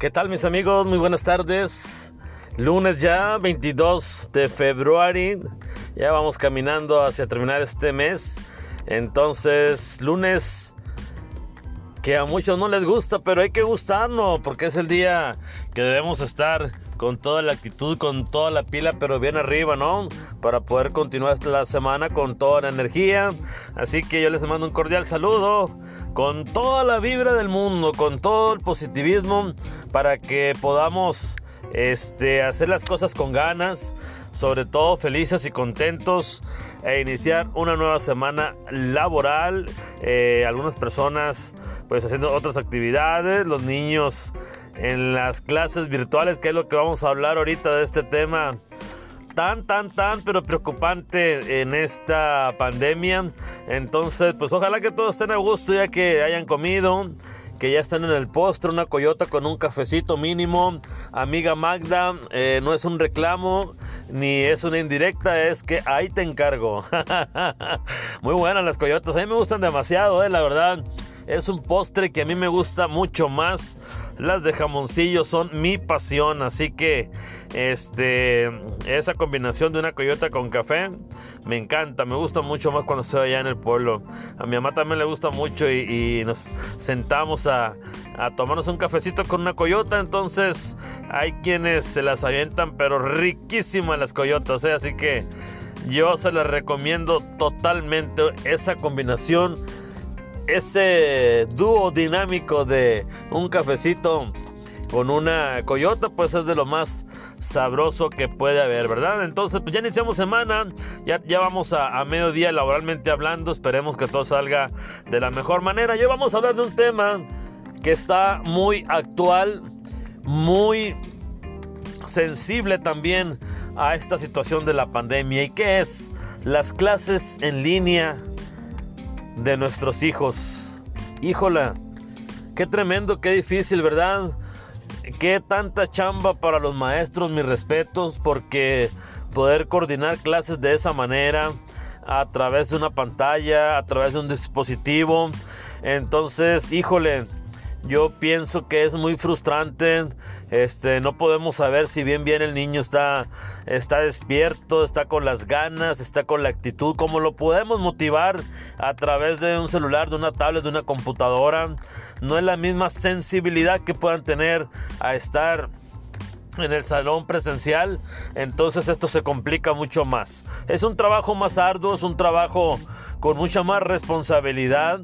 ¿Qué tal mis amigos? Muy buenas tardes. Lunes ya, 22 de febrero. Ya vamos caminando hacia terminar este mes. Entonces, lunes que a muchos no les gusta, pero hay que gustarnos porque es el día que debemos estar con toda la actitud, con toda la pila, pero bien arriba, ¿no? Para poder continuar la semana con toda la energía. Así que yo les mando un cordial saludo con toda la vibra del mundo, con todo el positivismo, para que podamos este, hacer las cosas con ganas, sobre todo felices y contentos, e iniciar una nueva semana laboral. Eh, algunas personas pues haciendo otras actividades, los niños en las clases virtuales, que es lo que vamos a hablar ahorita de este tema tan, tan, tan, pero preocupante en esta pandemia. Entonces, pues ojalá que todos estén a gusto ya que hayan comido, que ya estén en el postre, una coyota con un cafecito mínimo. Amiga Magda, eh, no es un reclamo ni es una indirecta, es que ahí te encargo. Muy buenas las coyotas, a mí me gustan demasiado, eh, la verdad. Es un postre que a mí me gusta mucho más. Las de jamoncillo son mi pasión, así que este, esa combinación de una coyota con café me encanta, me gusta mucho más cuando estoy allá en el pueblo. A mi mamá también le gusta mucho y, nos sentamos a, tomarnos un cafecito con una coyota. Entonces hay quienes se las avientan, pero riquísimas las coyotas, ¿eh? así que yo se las recomiendo totalmente esa combinación. Ese dúo dinámico de un cafecito con una coyota, pues es de lo más sabroso que puede haber, ¿verdad? Entonces, pues ya iniciamos semana, ya, ya vamos a, mediodía laboralmente hablando, esperemos que todo salga de la mejor manera. Hoy vamos a hablar de un tema que está muy actual, muy sensible también a esta situación de la pandemia y que es las clases en línea de nuestros hijos. Híjola, qué tremendo, qué difícil, ¿verdad? qué tanta chamba para los maestros, mis respetos, porque poder coordinar clases de esa manera, a través de una pantalla, a través de un dispositivo. Entonces, híjole, yo pienso que es muy frustrante. Este, no podemos saber si bien bien el niño está, está despierto, está con las ganas, está con la actitud, cómo lo podemos motivar a través de un celular, de una tablet, de una computadora. No es la misma sensibilidad que puedan tener a estar en el salón presencial, entonces esto se complica mucho más. Es un trabajo más arduo, es un trabajo con mucha más responsabilidad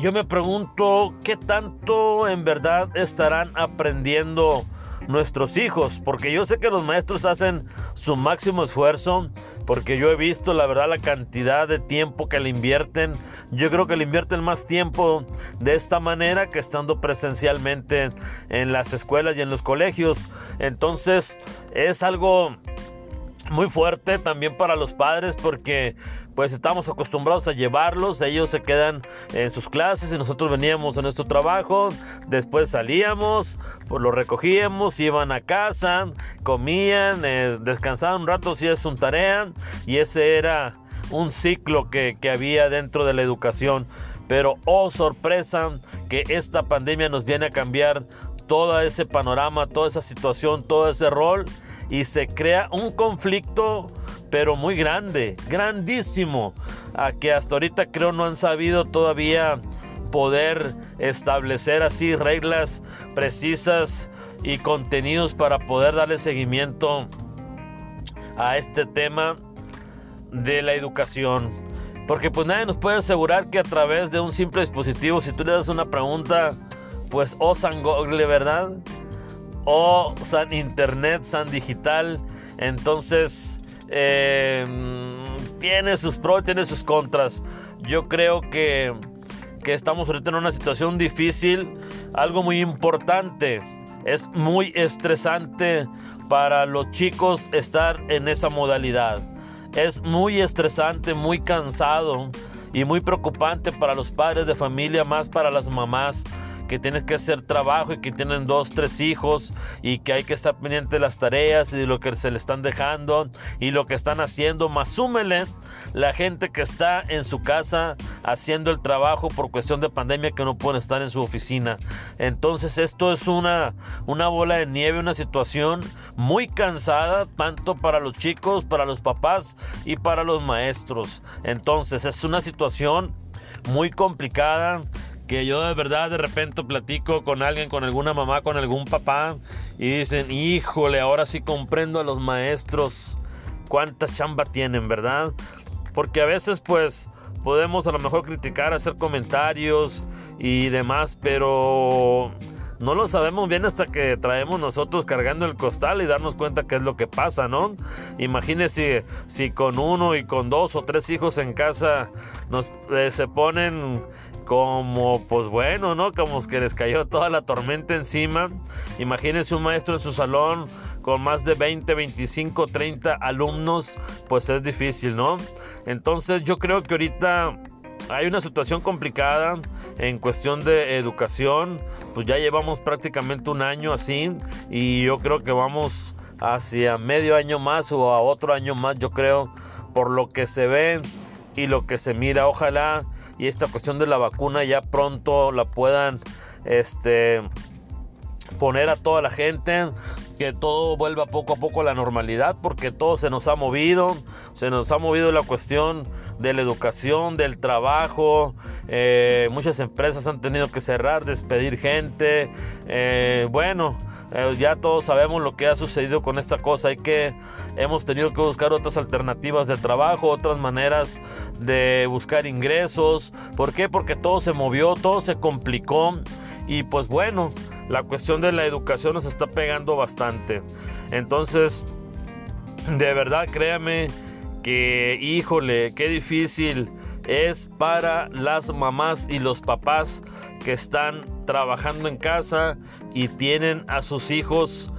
yo me pregunto qué tanto en verdad estarán aprendiendo nuestros hijos, porque yo sé que los maestros hacen su máximo esfuerzo, porque yo he visto la verdad la cantidad de tiempo que le invierten. Yo creo que le invierten más tiempo de esta manera que estando presencialmente en las escuelas y en los colegios. Entonces es algo muy fuerte también para los padres porque pues estamos acostumbrados a llevarlos, ellos se quedan en sus clases y nosotros veníamos a nuestro trabajo, después salíamos, pues lo recogíamos, iban a casa, comían, eh, descansaban un rato si es un tarea y ese era un ciclo que, que había dentro de la educación. Pero oh sorpresa que esta pandemia nos viene a cambiar todo ese panorama, toda esa situación, todo ese rol y se crea un conflicto pero muy grande, grandísimo, a que hasta ahorita creo no han sabido todavía poder establecer así reglas precisas y contenidos para poder darle seguimiento a este tema de la educación. Porque pues nadie nos puede asegurar que a través de un simple dispositivo, si tú le das una pregunta, pues o San Google, ¿verdad? O San Internet, San Digital. Entonces, Em, tiene sus pros, tiene sus contras. Yo creo que, que estamos ahorita en una situación difícil, algo muy importante. Es muy estresante para los chicos estar en esa modalidad. Es muy estresante, muy cansado y muy preocupante para los padres de familia, más para las mamás que tienes que hacer trabajo y que tienen dos, tres hijos y que hay que estar pendiente de las tareas y de lo que se le están dejando y lo que están haciendo, más súmele la gente que está en su casa haciendo el trabajo por cuestión de pandemia que no pueden estar en su oficina. Entonces esto es una, una bola de nieve, una situación muy cansada, tanto para los chicos, para los papás y para los maestros. Entonces es una situación muy complicada que yo de verdad de repente platico con alguien, con alguna mamá, con algún papá y dicen, híjole, ahora sí comprendo a los maestros cuánta chamba tienen, ¿verdad? Porque a veces pues podemos a lo mejor criticar, hacer comentarios y demás, pero no lo sabemos bien hasta que traemos nosotros cargando el costal y darnos cuenta qué es lo que pasa, ¿no? Imagínese si con uno y con dos o tres hijos en casa nos eh, se ponen como pues bueno, ¿no? Como que les cayó toda la tormenta encima. Imagínense un maestro en su salón con más de 20, 25, 30 alumnos, pues es difícil, ¿no? Entonces yo creo que ahorita hay una situación complicada en cuestión de educación, pues ya llevamos prácticamente un año así y yo creo que vamos hacia medio año más o a otro año más, yo creo, por lo que se ve y lo que se mira, ojalá y esta cuestión de la vacuna ya pronto la puedan este poner a toda la gente que todo vuelva poco a poco a la normalidad, porque todo se nos ha movido, se nos ha movido la cuestión de la educación, del trabajo, eh, muchas empresas han tenido que cerrar, despedir gente, eh, bueno, ya todos sabemos lo que ha sucedido con esta cosa, hay que, hemos tenido que buscar otras alternativas de trabajo, otras maneras de buscar ingresos, ¿por qué? Porque todo se movió, todo se complicó y pues bueno, la cuestión de la educación nos está pegando bastante. Entonces, de verdad, créame que, híjole, qué difícil es para las mamás y los papás que están trabajando en casa y tienen a sus hijos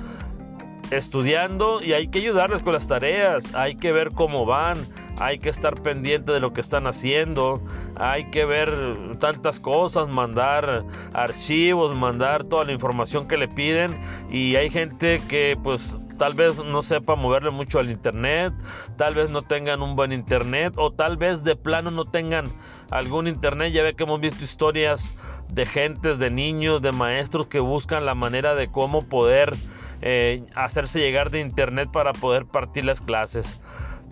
estudiando y hay que ayudarles con las tareas, hay que ver cómo van, hay que estar pendiente de lo que están haciendo, hay que ver tantas cosas, mandar archivos, mandar toda la información que le piden y hay gente que pues tal vez no sepa moverle mucho al internet, tal vez no tengan un buen internet o tal vez de plano no tengan algún internet, ya ve que hemos visto historias de gentes, de niños, de maestros que buscan la manera de cómo poder eh, hacerse llegar de internet para poder partir las clases.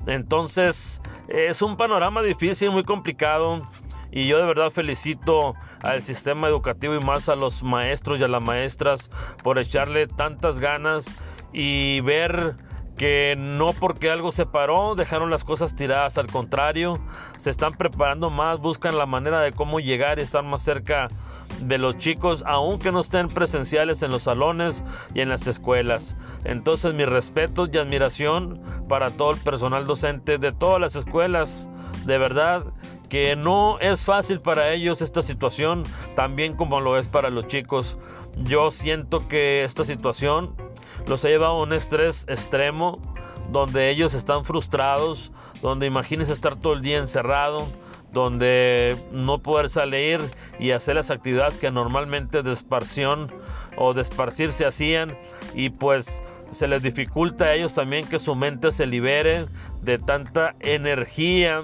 Entonces, es un panorama difícil, muy complicado. Y yo de verdad felicito al sistema educativo y más a los maestros y a las maestras por echarle tantas ganas y ver que no porque algo se paró dejaron las cosas tiradas, al contrario, se están preparando más, buscan la manera de cómo llegar y estar más cerca de los chicos, aunque no estén presenciales en los salones y en las escuelas. Entonces mi respeto y admiración para todo el personal docente de todas las escuelas. De verdad que no es fácil para ellos esta situación, también como lo es para los chicos. Yo siento que esta situación los ha llevado a un estrés extremo, donde ellos están frustrados, donde imagínense estar todo el día encerrado, donde no poder salir y hacer las actividades que normalmente de esparción o de se hacían. Y pues se les dificulta a ellos también que su mente se libere de tanta energía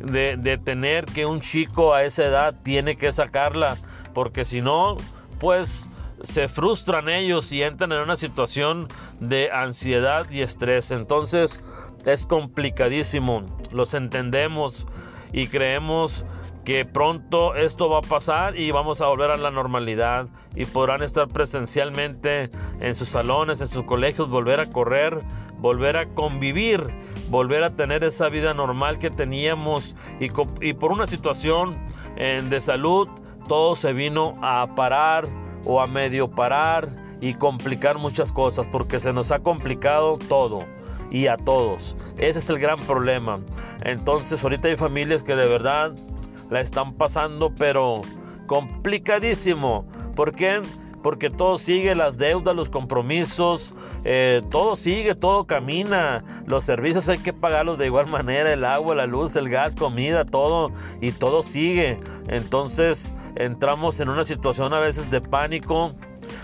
de, de tener que un chico a esa edad tiene que sacarla porque si no pues se frustran ellos y entran en una situación de ansiedad y estrés. Entonces es complicadísimo. Los entendemos y creemos que pronto esto va a pasar y vamos a volver a la normalidad. Y podrán estar presencialmente en sus salones, en sus colegios, volver a correr, volver a convivir, volver a tener esa vida normal que teníamos. Y, por una situación de salud todo se vino a parar o a medio parar y complicar muchas cosas porque se nos ha complicado todo y a todos. Ese es el gran problema. Entonces ahorita hay familias que de verdad la están pasando pero complicadísimo. ¿Por qué? Porque todo sigue, las deudas, los compromisos, eh, todo sigue, todo camina. Los servicios hay que pagarlos de igual manera, el agua, la luz, el gas, comida, todo, y todo sigue. Entonces entramos en una situación a veces de pánico,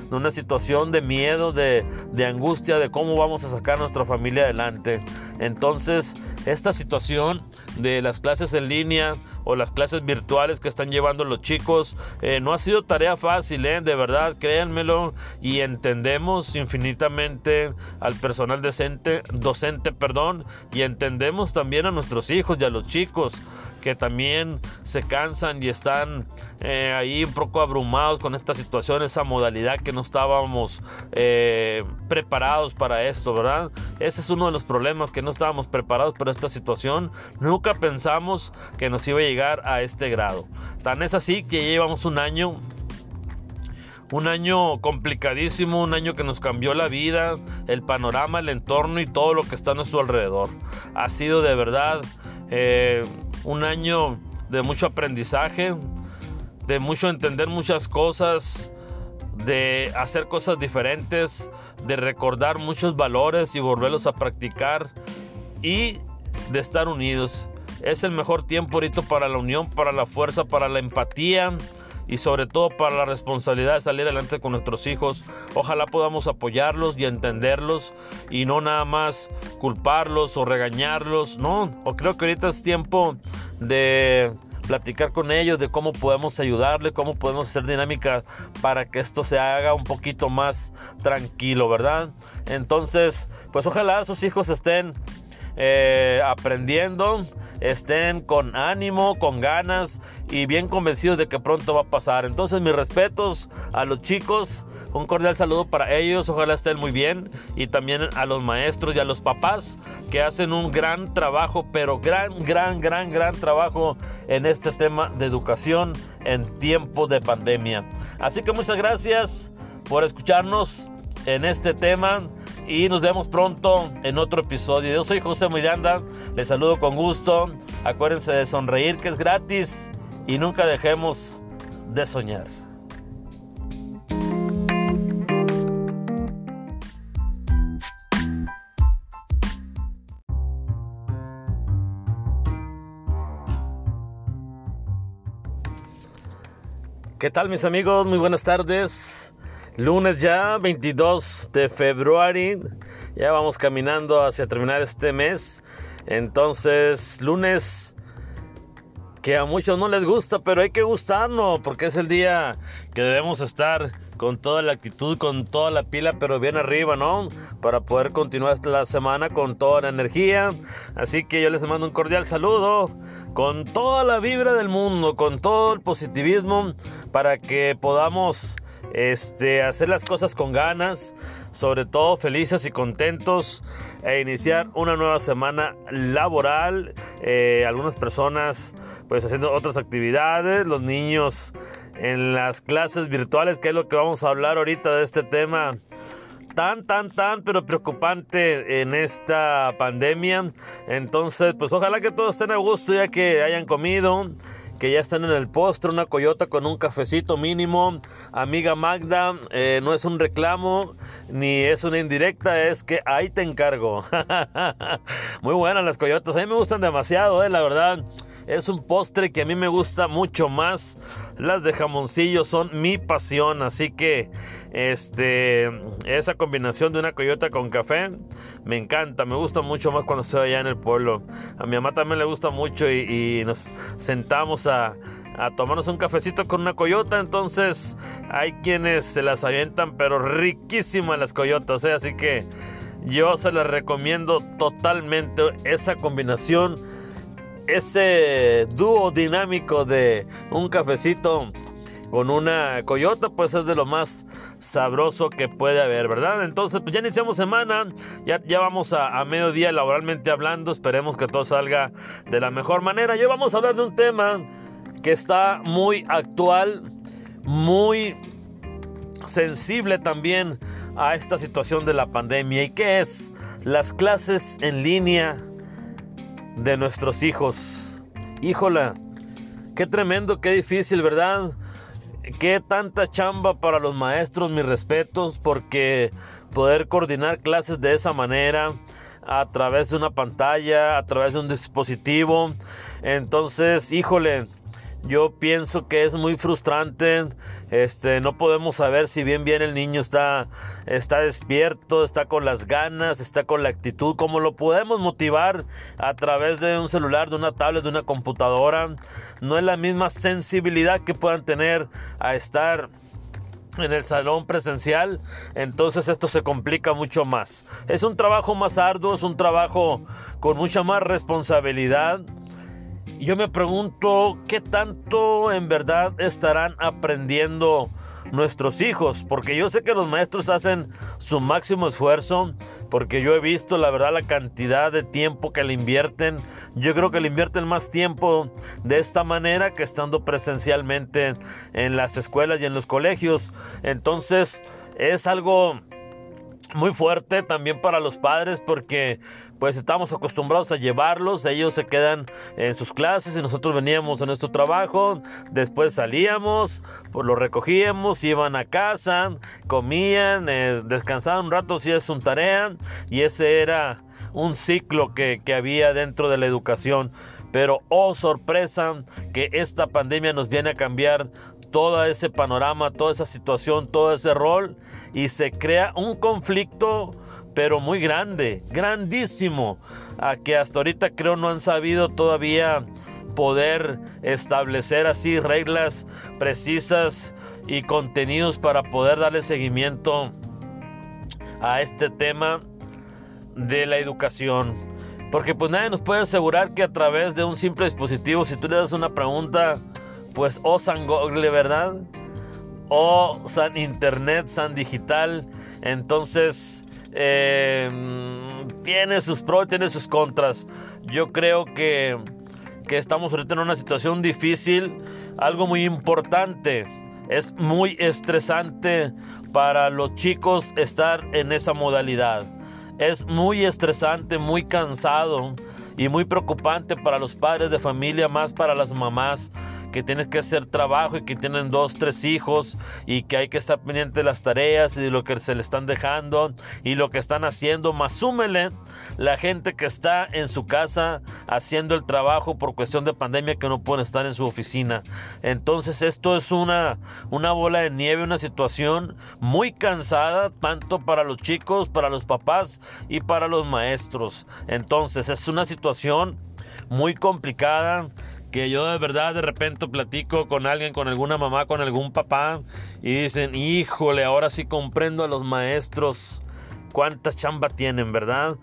en una situación de miedo, de, de angustia, de cómo vamos a sacar a nuestra familia adelante. Entonces, esta situación de las clases en línea o las clases virtuales que están llevando los chicos eh, no ha sido tarea fácil, ¿eh? de verdad, créanmelo y entendemos infinitamente al personal docente, docente, perdón, y entendemos también a nuestros hijos y a los chicos que también se cansan y están eh, ahí un poco abrumados con esta situación, esa modalidad que no estábamos eh, preparados para esto, ¿verdad? Ese es uno de los problemas, que no estábamos preparados para esta situación. Nunca pensamos que nos iba a llegar a este grado. Tan es así que llevamos un año un año complicadísimo, un año que nos cambió la vida, el panorama, el entorno y todo lo que está a nuestro alrededor. Ha sido de verdad eh, un año de mucho aprendizaje, de mucho entender muchas cosas, de hacer cosas diferentes, de recordar muchos valores y volverlos a practicar y de estar unidos. Es el mejor tiempo ahorita para la unión, para la fuerza, para la empatía y sobre todo para la responsabilidad de salir adelante con nuestros hijos. Ojalá podamos apoyarlos y entenderlos y no nada más culparlos o regañarlos. No, o creo que ahorita es tiempo de platicar con ellos de cómo podemos ayudarle, cómo podemos hacer dinámica para que esto se haga un poquito más tranquilo, ¿verdad? Entonces, pues ojalá esos hijos estén eh, aprendiendo, estén con ánimo, con ganas y bien convencidos de que pronto va a pasar. Entonces, mis respetos a los chicos. Un cordial saludo para ellos, ojalá estén muy bien. Y también a los maestros y a los papás que hacen un gran trabajo, pero gran, gran, gran, gran trabajo en este tema de educación en tiempo de pandemia. Así que muchas gracias por escucharnos en este tema y nos vemos pronto en otro episodio. Yo soy José Miranda, les saludo con gusto. Acuérdense de sonreír que es gratis y nunca dejemos de soñar. ¿Qué tal mis amigos? Muy buenas tardes. Lunes ya, 22 de febrero. Ya vamos caminando hacia terminar este mes. Entonces, lunes que a muchos no les gusta, pero hay que gustarnos porque es el día que debemos estar con toda la actitud, con toda la pila, pero bien arriba, ¿no? Para poder continuar la semana con toda la energía. Así que yo les mando un cordial saludo con toda la vibra del mundo, con todo el positivismo, para que podamos este, hacer las cosas con ganas, sobre todo felices y contentos e iniciar una nueva semana laboral. Eh, algunas personas pues haciendo otras actividades, los niños en las clases virtuales, que es lo que vamos a hablar ahorita de este tema tan, tan, tan, pero preocupante en esta pandemia. Entonces, pues ojalá que todos estén a gusto ya que hayan comido, que ya estén en el postre, una coyota con un cafecito mínimo. Amiga Magda, eh, no es un reclamo ni es una indirecta, es que ahí te encargo. Muy buenas las coyotas, a mí me gustan demasiado, eh, la verdad. Es un postre que a mí me gusta mucho más. Las de jamoncillo son mi pasión, así que este esa combinación de una coyota con café me encanta, me gusta mucho más cuando estoy allá en el pueblo. A mi mamá también le gusta mucho y, nos sentamos a, a tomarnos un cafecito con una coyota. Entonces hay quienes se las avientan, pero riquísimas las coyotas, ¿eh? así que yo se las recomiendo totalmente esa combinación ese dúo dinámico de un cafecito con una coyota, pues es de lo más sabroso que puede haber, ¿verdad? Entonces, pues ya iniciamos semana, ya, ya vamos a, a, mediodía laboralmente hablando, esperemos que todo salga de la mejor manera. Hoy vamos a hablar de un tema que está muy actual, muy sensible también a esta situación de la pandemia y que es las clases en línea de nuestros hijos. Híjola, qué tremendo, qué difícil, ¿verdad? Qué tanta chamba para los maestros, mis respetos, porque poder coordinar clases de esa manera, a través de una pantalla, a través de un dispositivo. Entonces, híjole, yo pienso que es muy frustrante. Este, no podemos saber si bien bien el niño está, está despierto, está con las ganas, está con la actitud, cómo lo podemos motivar a través de un celular, de una tablet, de una computadora. No es la misma sensibilidad que puedan tener a estar en el salón presencial, entonces esto se complica mucho más. Es un trabajo más arduo, es un trabajo con mucha más responsabilidad yo me pregunto qué tanto en verdad estarán aprendiendo nuestros hijos, porque yo sé que los maestros hacen su máximo esfuerzo, porque yo he visto la verdad la cantidad de tiempo que le invierten. Yo creo que le invierten más tiempo de esta manera que estando presencialmente en las escuelas y en los colegios. Entonces es algo muy fuerte también para los padres porque pues estamos acostumbrados a llevarlos, ellos se quedan en sus clases y nosotros veníamos a nuestro trabajo, después salíamos, pues los recogíamos, iban a casa, comían, eh, descansaban un rato si es un tarea y ese era un ciclo que, que había dentro de la educación. Pero oh sorpresa que esta pandemia nos viene a cambiar todo ese panorama, toda esa situación, todo ese rol y se crea un conflicto pero muy grande, grandísimo, a que hasta ahorita creo no han sabido todavía poder establecer así reglas precisas y contenidos para poder darle seguimiento a este tema de la educación. Porque pues nadie nos puede asegurar que a través de un simple dispositivo, si tú le das una pregunta, pues o San Google, ¿verdad? O San Internet, San Digital. Entonces, eh, tiene sus pros y tiene sus contras. Yo creo que, que estamos ahorita en una situación difícil. Algo muy importante. Es muy estresante para los chicos estar en esa modalidad. Es muy estresante, muy cansado y muy preocupante para los padres de familia, más para las mamás que tienes que hacer trabajo y que tienen dos, tres hijos y que hay que estar pendiente de las tareas y de lo que se le están dejando y lo que están haciendo, más súmele la gente que está en su casa haciendo el trabajo por cuestión de pandemia que no pueden estar en su oficina. Entonces esto es una, una bola de nieve, una situación muy cansada, tanto para los chicos, para los papás y para los maestros. Entonces es una situación muy complicada que yo de verdad de repente platico con alguien, con alguna mamá, con algún papá y dicen, híjole, ahora sí comprendo a los maestros cuánta chamba tienen, ¿verdad?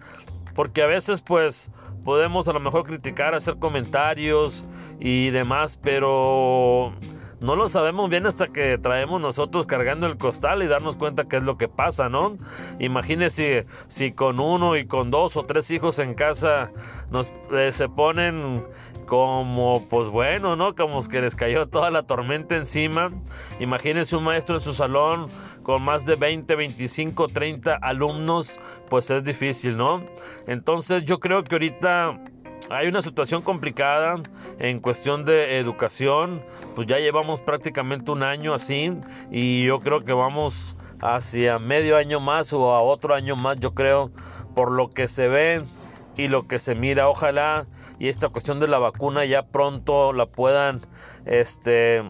Porque a veces pues podemos a lo mejor criticar, hacer comentarios y demás, pero no lo sabemos bien hasta que traemos nosotros cargando el costal y darnos cuenta qué es lo que pasa, ¿no? Imagínese si con uno y con dos o tres hijos en casa nos eh, se ponen como pues bueno, ¿no? Como que les cayó toda la tormenta encima. Imagínense un maestro en su salón con más de 20, 25, 30 alumnos, pues es difícil, ¿no? Entonces yo creo que ahorita hay una situación complicada en cuestión de educación, pues ya llevamos prácticamente un año así y yo creo que vamos hacia medio año más o a otro año más, yo creo, por lo que se ve y lo que se mira. Ojalá y esta cuestión de la vacuna ya pronto la puedan este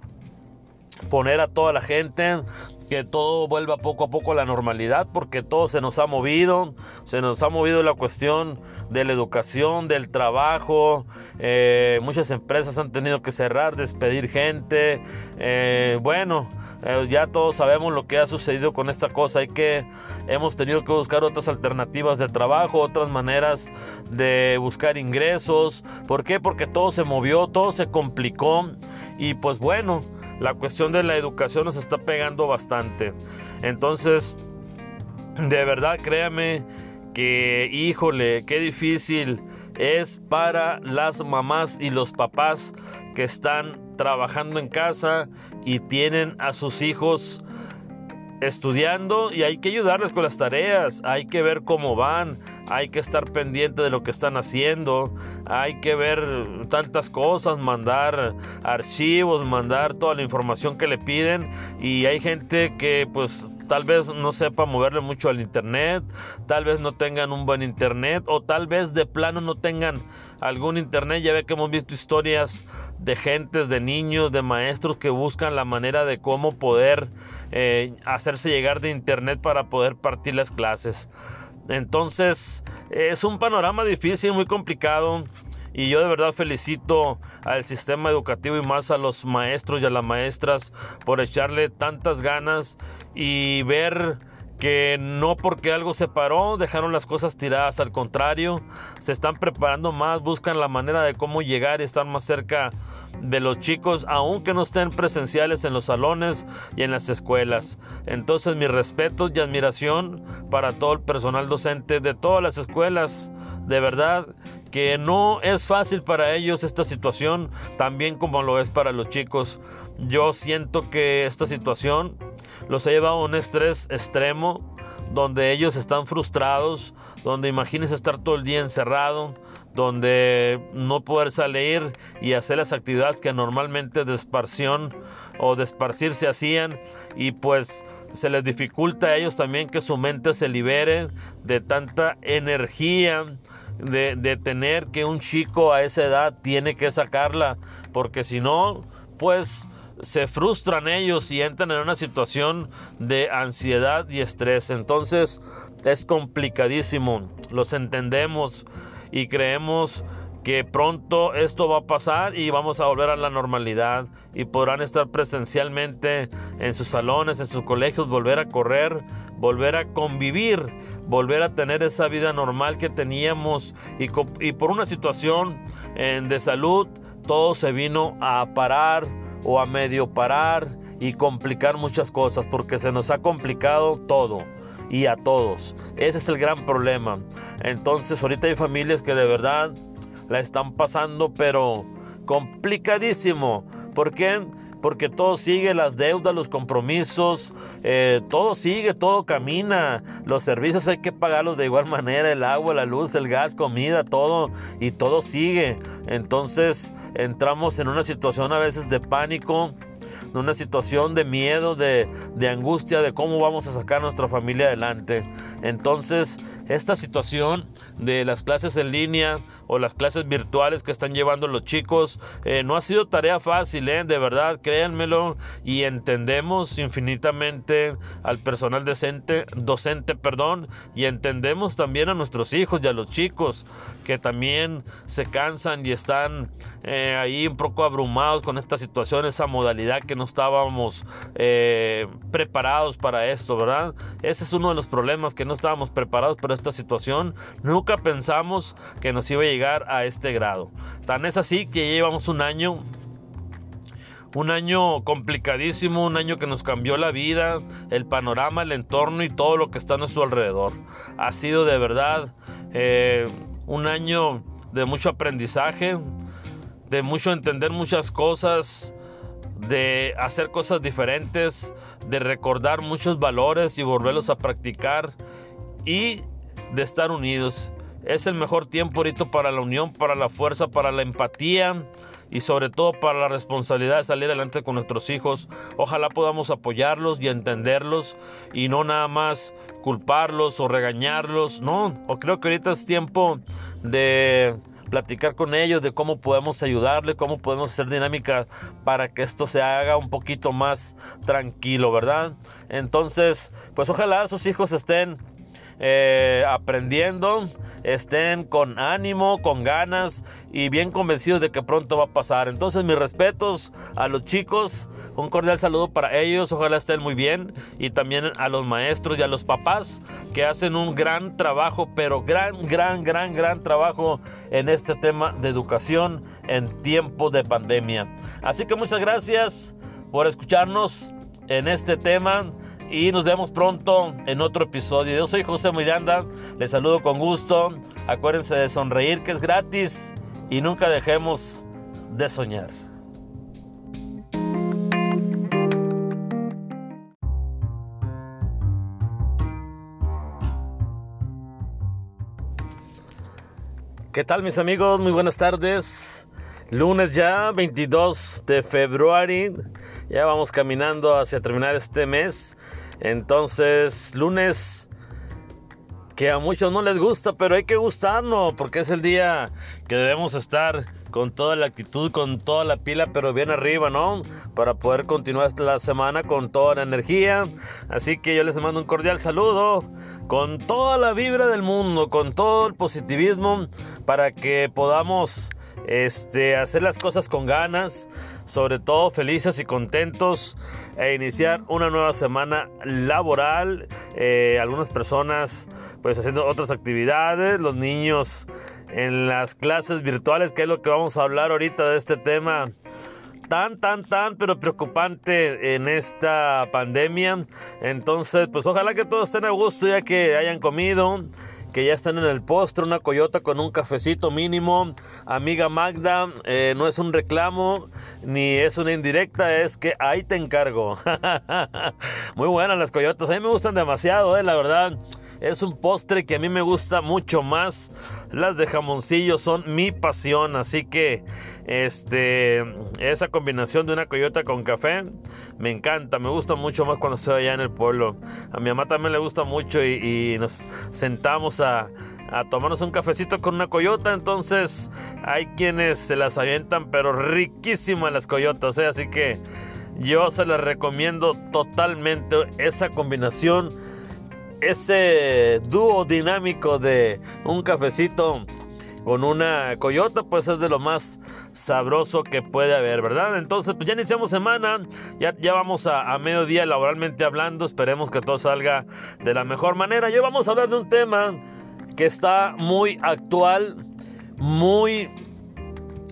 poner a toda la gente que todo vuelva poco a poco a la normalidad porque todo se nos ha movido se nos ha movido la cuestión de la educación del trabajo eh, muchas empresas han tenido que cerrar despedir gente eh, bueno ya todos sabemos lo que ha sucedido con esta cosa. Hay que hemos tenido que buscar otras alternativas de trabajo, otras maneras de buscar ingresos. ¿Por qué? Porque todo se movió, todo se complicó y pues bueno, la cuestión de la educación nos está pegando bastante. Entonces, de verdad créame que híjole, qué difícil es para las mamás y los papás que están trabajando en casa y tienen a sus hijos estudiando y hay que ayudarles con las tareas, hay que ver cómo van, hay que estar pendiente de lo que están haciendo, hay que ver tantas cosas, mandar archivos, mandar toda la información que le piden y hay gente que pues tal vez no sepa moverle mucho al internet, tal vez no tengan un buen internet o tal vez de plano no tengan algún internet, ya ve que hemos visto historias de gentes, de niños, de maestros que buscan la manera de cómo poder eh, hacerse llegar de internet para poder partir las clases. Entonces es un panorama difícil, muy complicado. Y yo de verdad felicito al sistema educativo y más a los maestros y a las maestras por echarle tantas ganas y ver que no porque algo se paró dejaron las cosas tiradas, al contrario, se están preparando más, buscan la manera de cómo llegar y estar más cerca de los chicos, aunque no estén presenciales en los salones y en las escuelas. Entonces mi respeto y admiración para todo el personal docente de todas las escuelas, de verdad que no es fácil para ellos esta situación, también como lo es para los chicos. Yo siento que esta situación los ha llevado a un estrés extremo, donde ellos están frustrados, donde imagínense estar todo el día encerrado, donde no poder salir y hacer las actividades que normalmente de esparción o de esparcir se hacían. Y pues se les dificulta a ellos también que su mente se libere de tanta energía, de, de tener que un chico a esa edad tiene que sacarla, porque si no, pues se frustran ellos y entran en una situación de ansiedad y estrés. Entonces es complicadísimo, los entendemos y creemos que pronto esto va a pasar y vamos a volver a la normalidad y podrán estar presencialmente en sus salones, en sus colegios, volver a correr, volver a convivir, volver a tener esa vida normal que teníamos y, por una situación de salud todo se vino a parar o a medio parar y complicar muchas cosas porque se nos ha complicado todo y a todos. Ese es el gran problema. Entonces ahorita hay familias que de verdad la están pasando pero complicadísimo. ¿Por qué? Porque todo sigue, las deudas, los compromisos, eh, todo sigue, todo camina. Los servicios hay que pagarlos de igual manera, el agua, la luz, el gas, comida, todo, y todo sigue. Entonces entramos en una situación a veces de pánico de una situación de miedo, de, de angustia, de cómo vamos a sacar a nuestra familia adelante. Entonces, esta situación de las clases en línea o las clases virtuales que están llevando los chicos eh, no ha sido tarea fácil, ¿eh? de verdad, créanmelo y entendemos infinitamente al personal decente, docente, perdón, y entendemos también a nuestros hijos y a los chicos que también se cansan y están eh, ahí un poco abrumados con esta situación, esa modalidad que no estábamos eh, preparados para esto, ¿verdad? Ese es uno de los problemas, que no estábamos preparados para esta situación. Nunca pensamos que nos iba a llegar a este grado. Tan es así que llevamos un año un año complicadísimo, un año que nos cambió la vida, el panorama, el entorno y todo lo que está a nuestro alrededor. Ha sido de verdad eh, un año de mucho aprendizaje, de mucho entender muchas cosas, de hacer cosas diferentes, de recordar muchos valores y volverlos a practicar y de estar unidos. Es el mejor tiempo ahorita para la unión, para la fuerza, para la empatía y sobre todo para la responsabilidad de salir adelante con nuestros hijos. Ojalá podamos apoyarlos y entenderlos y no nada más culparlos o regañarlos. No, o creo que ahorita es tiempo de platicar con ellos de cómo podemos ayudarle, cómo podemos hacer dinámica para que esto se haga un poquito más tranquilo, ¿verdad? Entonces, pues ojalá sus hijos estén eh, aprendiendo, estén con ánimo, con ganas y bien convencidos de que pronto va a pasar. Entonces, mis respetos a los chicos un cordial saludo para ellos, ojalá estén muy bien. Y también a los maestros y a los papás que hacen un gran trabajo, pero gran, gran, gran, gran trabajo en este tema de educación en tiempo de pandemia. Así que muchas gracias por escucharnos en este tema y nos vemos pronto en otro episodio. Yo soy José Miranda, les saludo con gusto. Acuérdense de sonreír que es gratis y nunca dejemos de soñar. ¿Qué tal mis amigos? Muy buenas tardes. Lunes ya, 22 de febrero. Ya vamos caminando hacia terminar este mes. Entonces, lunes que a muchos no les gusta, pero hay que gustarnos porque es el día que debemos estar con toda la actitud, con toda la pila, pero bien arriba, ¿no? Para poder continuar la semana con toda la energía. Así que yo les mando un cordial saludo con toda la vibra del mundo, con todo el positivismo, para que podamos este, hacer las cosas con ganas, sobre todo felices y contentos e iniciar una nueva semana laboral. Eh, algunas personas pues haciendo otras actividades, los niños en las clases virtuales, que es lo que vamos a hablar ahorita de este tema tan, tan, tan, pero preocupante en esta pandemia. Entonces, pues ojalá que todos estén a gusto ya que hayan comido, que ya están en el postre, una coyota con un cafecito mínimo. Amiga Magda, eh, no es un reclamo ni es una indirecta, es que ahí te encargo. Muy buenas las coyotas, a mí me gustan demasiado, eh, la verdad. Es un postre que a mí me gusta mucho más. Las de jamoncillo son mi pasión, así que este esa combinación de una coyota con café me encanta, me gusta mucho más cuando estoy allá en el pueblo. A mi mamá también le gusta mucho y, nos sentamos a, a tomarnos un cafecito con una coyota. Entonces hay quienes se las avientan, pero riquísimas las coyotas, ¿eh? así que yo se las recomiendo totalmente esa combinación ese dúo dinámico de un cafecito con una coyota, pues es de lo más sabroso que puede haber, ¿verdad? Entonces, pues ya iniciamos semana, ya, ya vamos a, a, mediodía laboralmente hablando, esperemos que todo salga de la mejor manera. Y hoy vamos a hablar de un tema que está muy actual, muy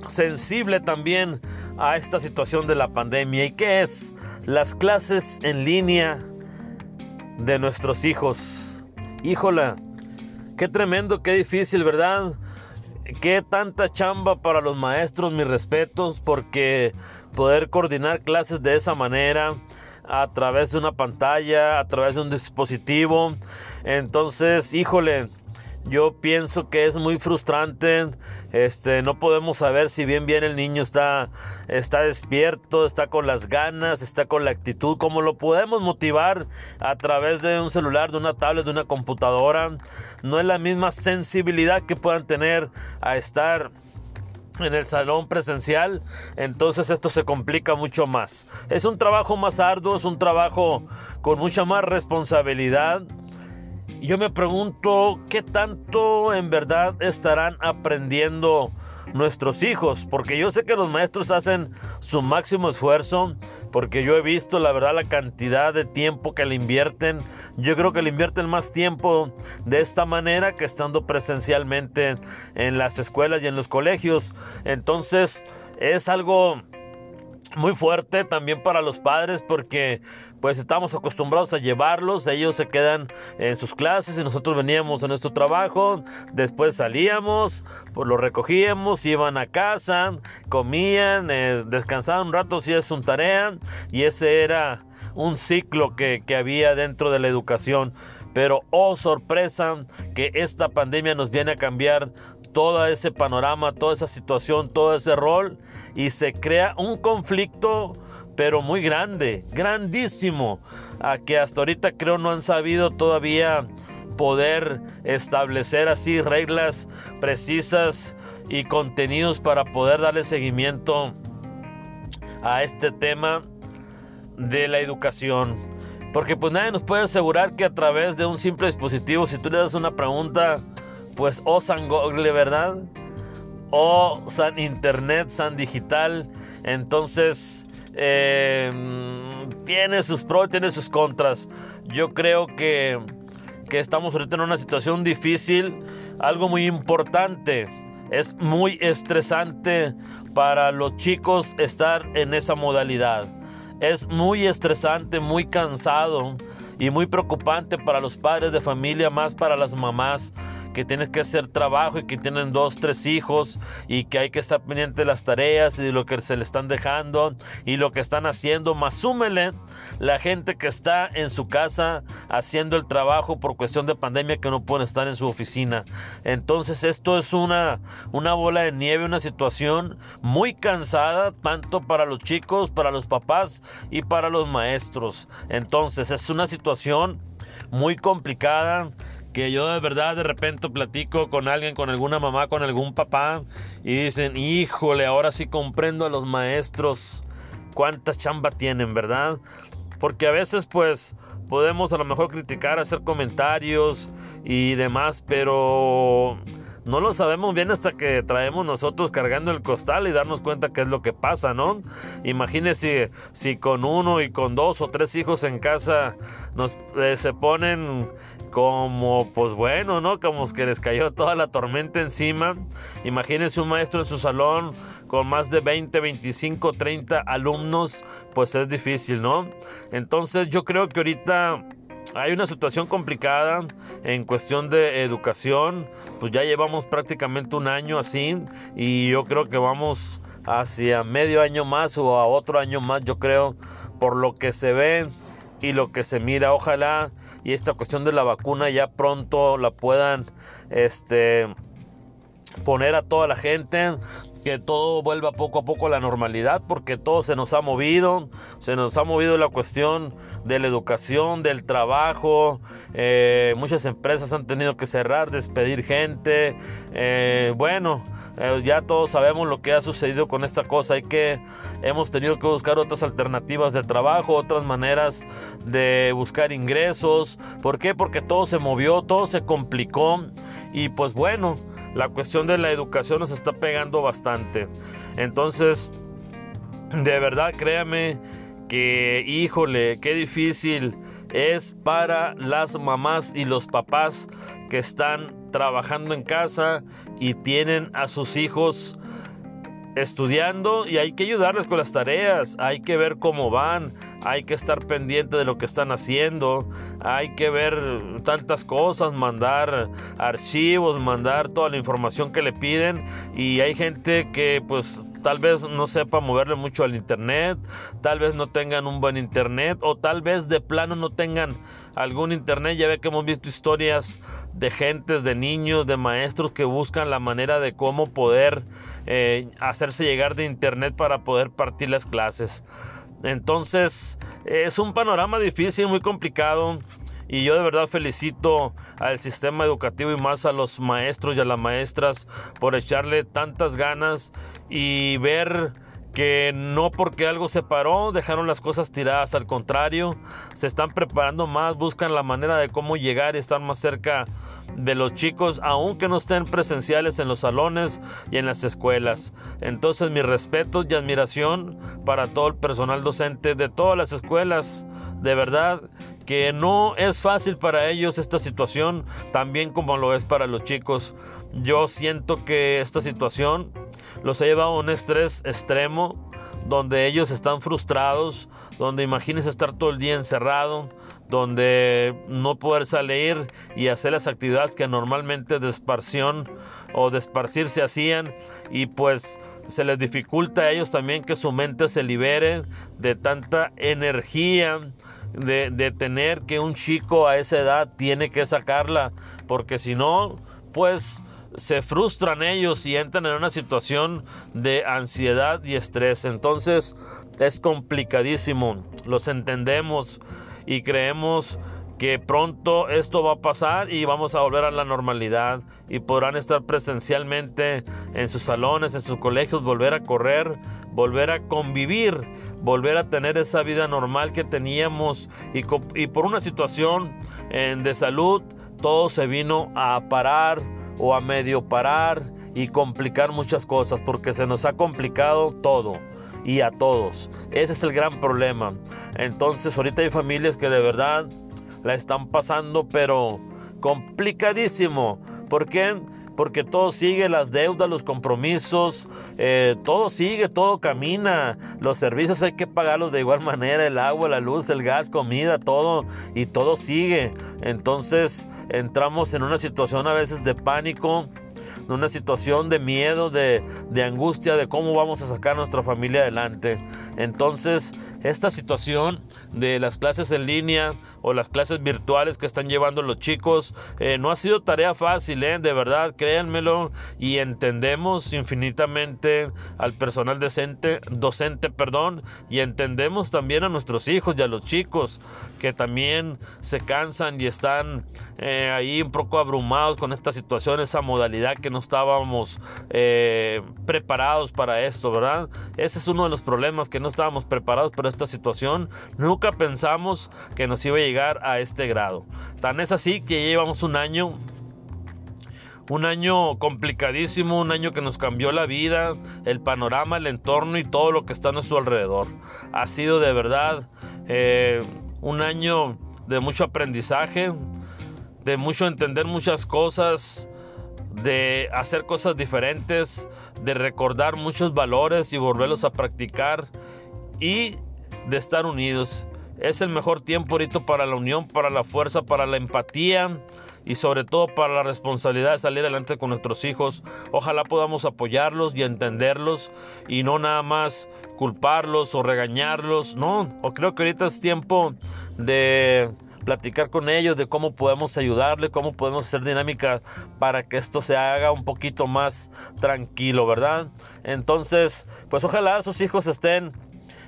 sensible también a esta situación de la pandemia y que es las clases en línea de nuestros hijos. Híjola, qué tremendo, qué difícil, ¿verdad? Qué tanta chamba para los maestros, mis respetos, porque poder coordinar clases de esa manera, a través de una pantalla, a través de un dispositivo. Entonces, híjole, yo pienso que es muy frustrante. Este, no podemos saber si bien bien el niño está, está despierto, está con las ganas, está con la actitud, como lo podemos motivar a través de un celular, de una tablet, de una computadora. No es la misma sensibilidad que puedan tener a estar en el salón presencial, entonces esto se complica mucho más. Es un trabajo más arduo, es un trabajo con mucha más responsabilidad yo me pregunto qué tanto en verdad estarán aprendiendo nuestros hijos, porque yo sé que los maestros hacen su máximo esfuerzo, porque yo he visto la verdad la cantidad de tiempo que le invierten. Yo creo que le invierten más tiempo de esta manera que estando presencialmente en las escuelas y en los colegios. Entonces es algo muy fuerte también para los padres porque pues estamos acostumbrados a llevarlos, ellos se quedan en sus clases y nosotros veníamos a nuestro trabajo, después salíamos, pues los recogíamos, iban a casa, comían, eh, descansaban un rato si es un tarea y ese era un ciclo que, que había dentro de la educación. Pero oh sorpresa que esta pandemia nos viene a cambiar todo ese panorama, toda esa situación, todo ese rol y se crea un conflicto pero muy grande, grandísimo, a que hasta ahorita creo no han sabido todavía poder establecer así reglas precisas y contenidos para poder darle seguimiento a este tema de la educación. Porque pues nadie nos puede asegurar que a través de un simple dispositivo, si tú le das una pregunta, pues o San Google, ¿verdad? O San Internet, San Digital. Entonces, eh, tiene sus pros y tiene sus contras. Yo creo que, que estamos ahorita en una situación difícil. Algo muy importante. Es muy estresante para los chicos estar en esa modalidad. Es muy estresante, muy cansado y muy preocupante para los padres de familia, más para las mamás que tienes que hacer trabajo y que tienen dos, tres hijos y que hay que estar pendiente de las tareas y de lo que se le están dejando y lo que están haciendo, más súmele la gente que está en su casa haciendo el trabajo por cuestión de pandemia que no pueden estar en su oficina. Entonces esto es una, una bola de nieve, una situación muy cansada, tanto para los chicos, para los papás y para los maestros. Entonces es una situación muy complicada que yo de verdad de repente platico con alguien, con alguna mamá, con algún papá y dicen, híjole, ahora sí comprendo a los maestros cuánta chamba tienen, ¿verdad? Porque a veces pues podemos a lo mejor criticar, hacer comentarios y demás, pero no lo sabemos bien hasta que traemos nosotros cargando el costal y darnos cuenta qué es lo que pasa, ¿no? Imagínese si con uno y con dos o tres hijos en casa nos eh, se ponen como pues bueno, ¿no? Como que les cayó toda la tormenta encima. Imagínense un maestro en su salón con más de 20, 25, 30 alumnos, pues es difícil, ¿no? Entonces yo creo que ahorita hay una situación complicada en cuestión de educación, pues ya llevamos prácticamente un año así y yo creo que vamos hacia medio año más o a otro año más, yo creo, por lo que se ve y lo que se mira. Ojalá y esta cuestión de la vacuna ya pronto la puedan este poner a toda la gente que todo vuelva poco a poco a la normalidad porque todo se nos ha movido se nos ha movido la cuestión de la educación del trabajo eh, muchas empresas han tenido que cerrar despedir gente eh, bueno eh, ya todos sabemos lo que ha sucedido con esta cosa hay que hemos tenido que buscar otras alternativas de trabajo otras maneras de buscar ingresos ¿por qué? porque todo se movió todo se complicó y pues bueno la cuestión de la educación nos está pegando bastante. Entonces, de verdad, créame que, híjole, qué difícil es para las mamás y los papás que están trabajando en casa y tienen a sus hijos estudiando y hay que ayudarles con las tareas, hay que ver cómo van, hay que estar pendiente de lo que están haciendo, hay que ver tantas cosas, mandar archivos, mandar toda la información que le piden y hay gente que pues tal vez no sepa moverle mucho al internet, tal vez no tengan un buen internet o tal vez de plano no tengan algún internet, ya ve que hemos visto historias de gentes, de niños, de maestros que buscan la manera de cómo poder eh, hacerse llegar de internet para poder partir las clases. Entonces es un panorama difícil, muy complicado. Y yo de verdad felicito al sistema educativo y más a los maestros y a las maestras por echarle tantas ganas y ver que no porque algo se paró dejaron las cosas tiradas, al contrario, se están preparando más, buscan la manera de cómo llegar y estar más cerca de los chicos, aunque no estén presenciales en los salones y en las escuelas. Entonces mi respeto y admiración para todo el personal docente de todas las escuelas. De verdad que no es fácil para ellos esta situación, también como lo es para los chicos. Yo siento que esta situación los ha llevado a un estrés extremo, donde ellos están frustrados, donde imagínense estar todo el día encerrado, donde no poder salir y hacer las actividades que normalmente de esparción o de esparcir se hacían. Y pues se les dificulta a ellos también que su mente se libere de tanta energía de, de tener que un chico a esa edad tiene que sacarla porque si no pues se frustran ellos y entran en una situación de ansiedad y estrés. Entonces es complicadísimo. Los entendemos y creemos que pronto esto va a pasar y vamos a volver a la normalidad y podrán estar presencialmente en sus salones, en sus colegios, volver a correr, volver a convivir, volver a tener esa vida normal que teníamos y, por una situación de salud todo se vino a parar o a medio parar y complicar muchas cosas porque se nos ha complicado todo y a todos. Ese es el gran problema. Entonces ahorita hay familias que de verdad la están pasando pero complicadísimo. ¿Por qué? Porque todo sigue, las deudas, los compromisos, eh, todo sigue, todo camina. Los servicios hay que pagarlos de igual manera, el agua, la luz, el gas, comida, todo, y todo sigue. Entonces entramos en una situación a veces de pánico, una situación de miedo, de, de angustia, de cómo vamos a sacar a nuestra familia adelante. Entonces, esta situación de las clases en línea, o las clases virtuales que están llevando los chicos. Eh, no ha sido tarea fácil, ¿eh? de verdad, créanmelo. Y entendemos infinitamente al personal docente, docente, perdón, y entendemos también a nuestros hijos y a los chicos que también se cansan y están eh, ahí un poco abrumados con esta situación, esa modalidad que no estábamos eh, preparados para esto, ¿verdad? Ese es uno de los problemas, que no estábamos preparados para esta situación. Nunca pensamos que nos iba a llegar a este grado. Tan es así que llevamos un año un año complicadísimo, un año que nos cambió la vida, el panorama, el entorno y todo lo que está a nuestro alrededor. Ha sido de verdad eh, un año de mucho aprendizaje, de mucho entender muchas cosas, de hacer cosas diferentes, de recordar muchos valores y volverlos a practicar y de estar unidos. Es el mejor tiempo ahorita para la unión, para la fuerza, para la empatía y sobre todo para la responsabilidad de salir adelante con nuestros hijos. Ojalá podamos apoyarlos y entenderlos y no nada más culparlos o regañarlos. No, o creo que ahorita es tiempo de platicar con ellos de cómo podemos ayudarle, cómo podemos hacer dinámica para que esto se haga un poquito más tranquilo, ¿verdad? Entonces, pues ojalá sus hijos estén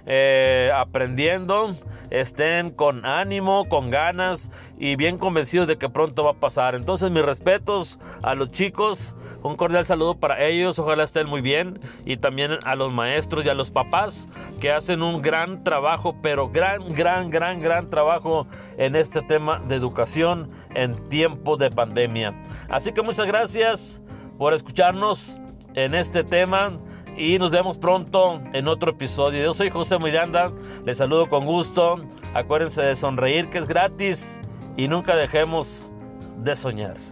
eh, aprendiendo, estén con ánimo, con ganas y bien convencidos de que pronto va a pasar. Entonces mis respetos a los chicos, un cordial saludo para ellos, ojalá estén muy bien y también a los maestros y a los papás que hacen un gran trabajo, pero gran, gran, gran, gran trabajo en este tema de educación en tiempo de pandemia. Así que muchas gracias por escucharnos en este tema y nos vemos pronto en otro episodio. Yo soy José Miranda, les saludo con gusto. Acuérdense de sonreír que es gratis y nunca dejemos de soñar.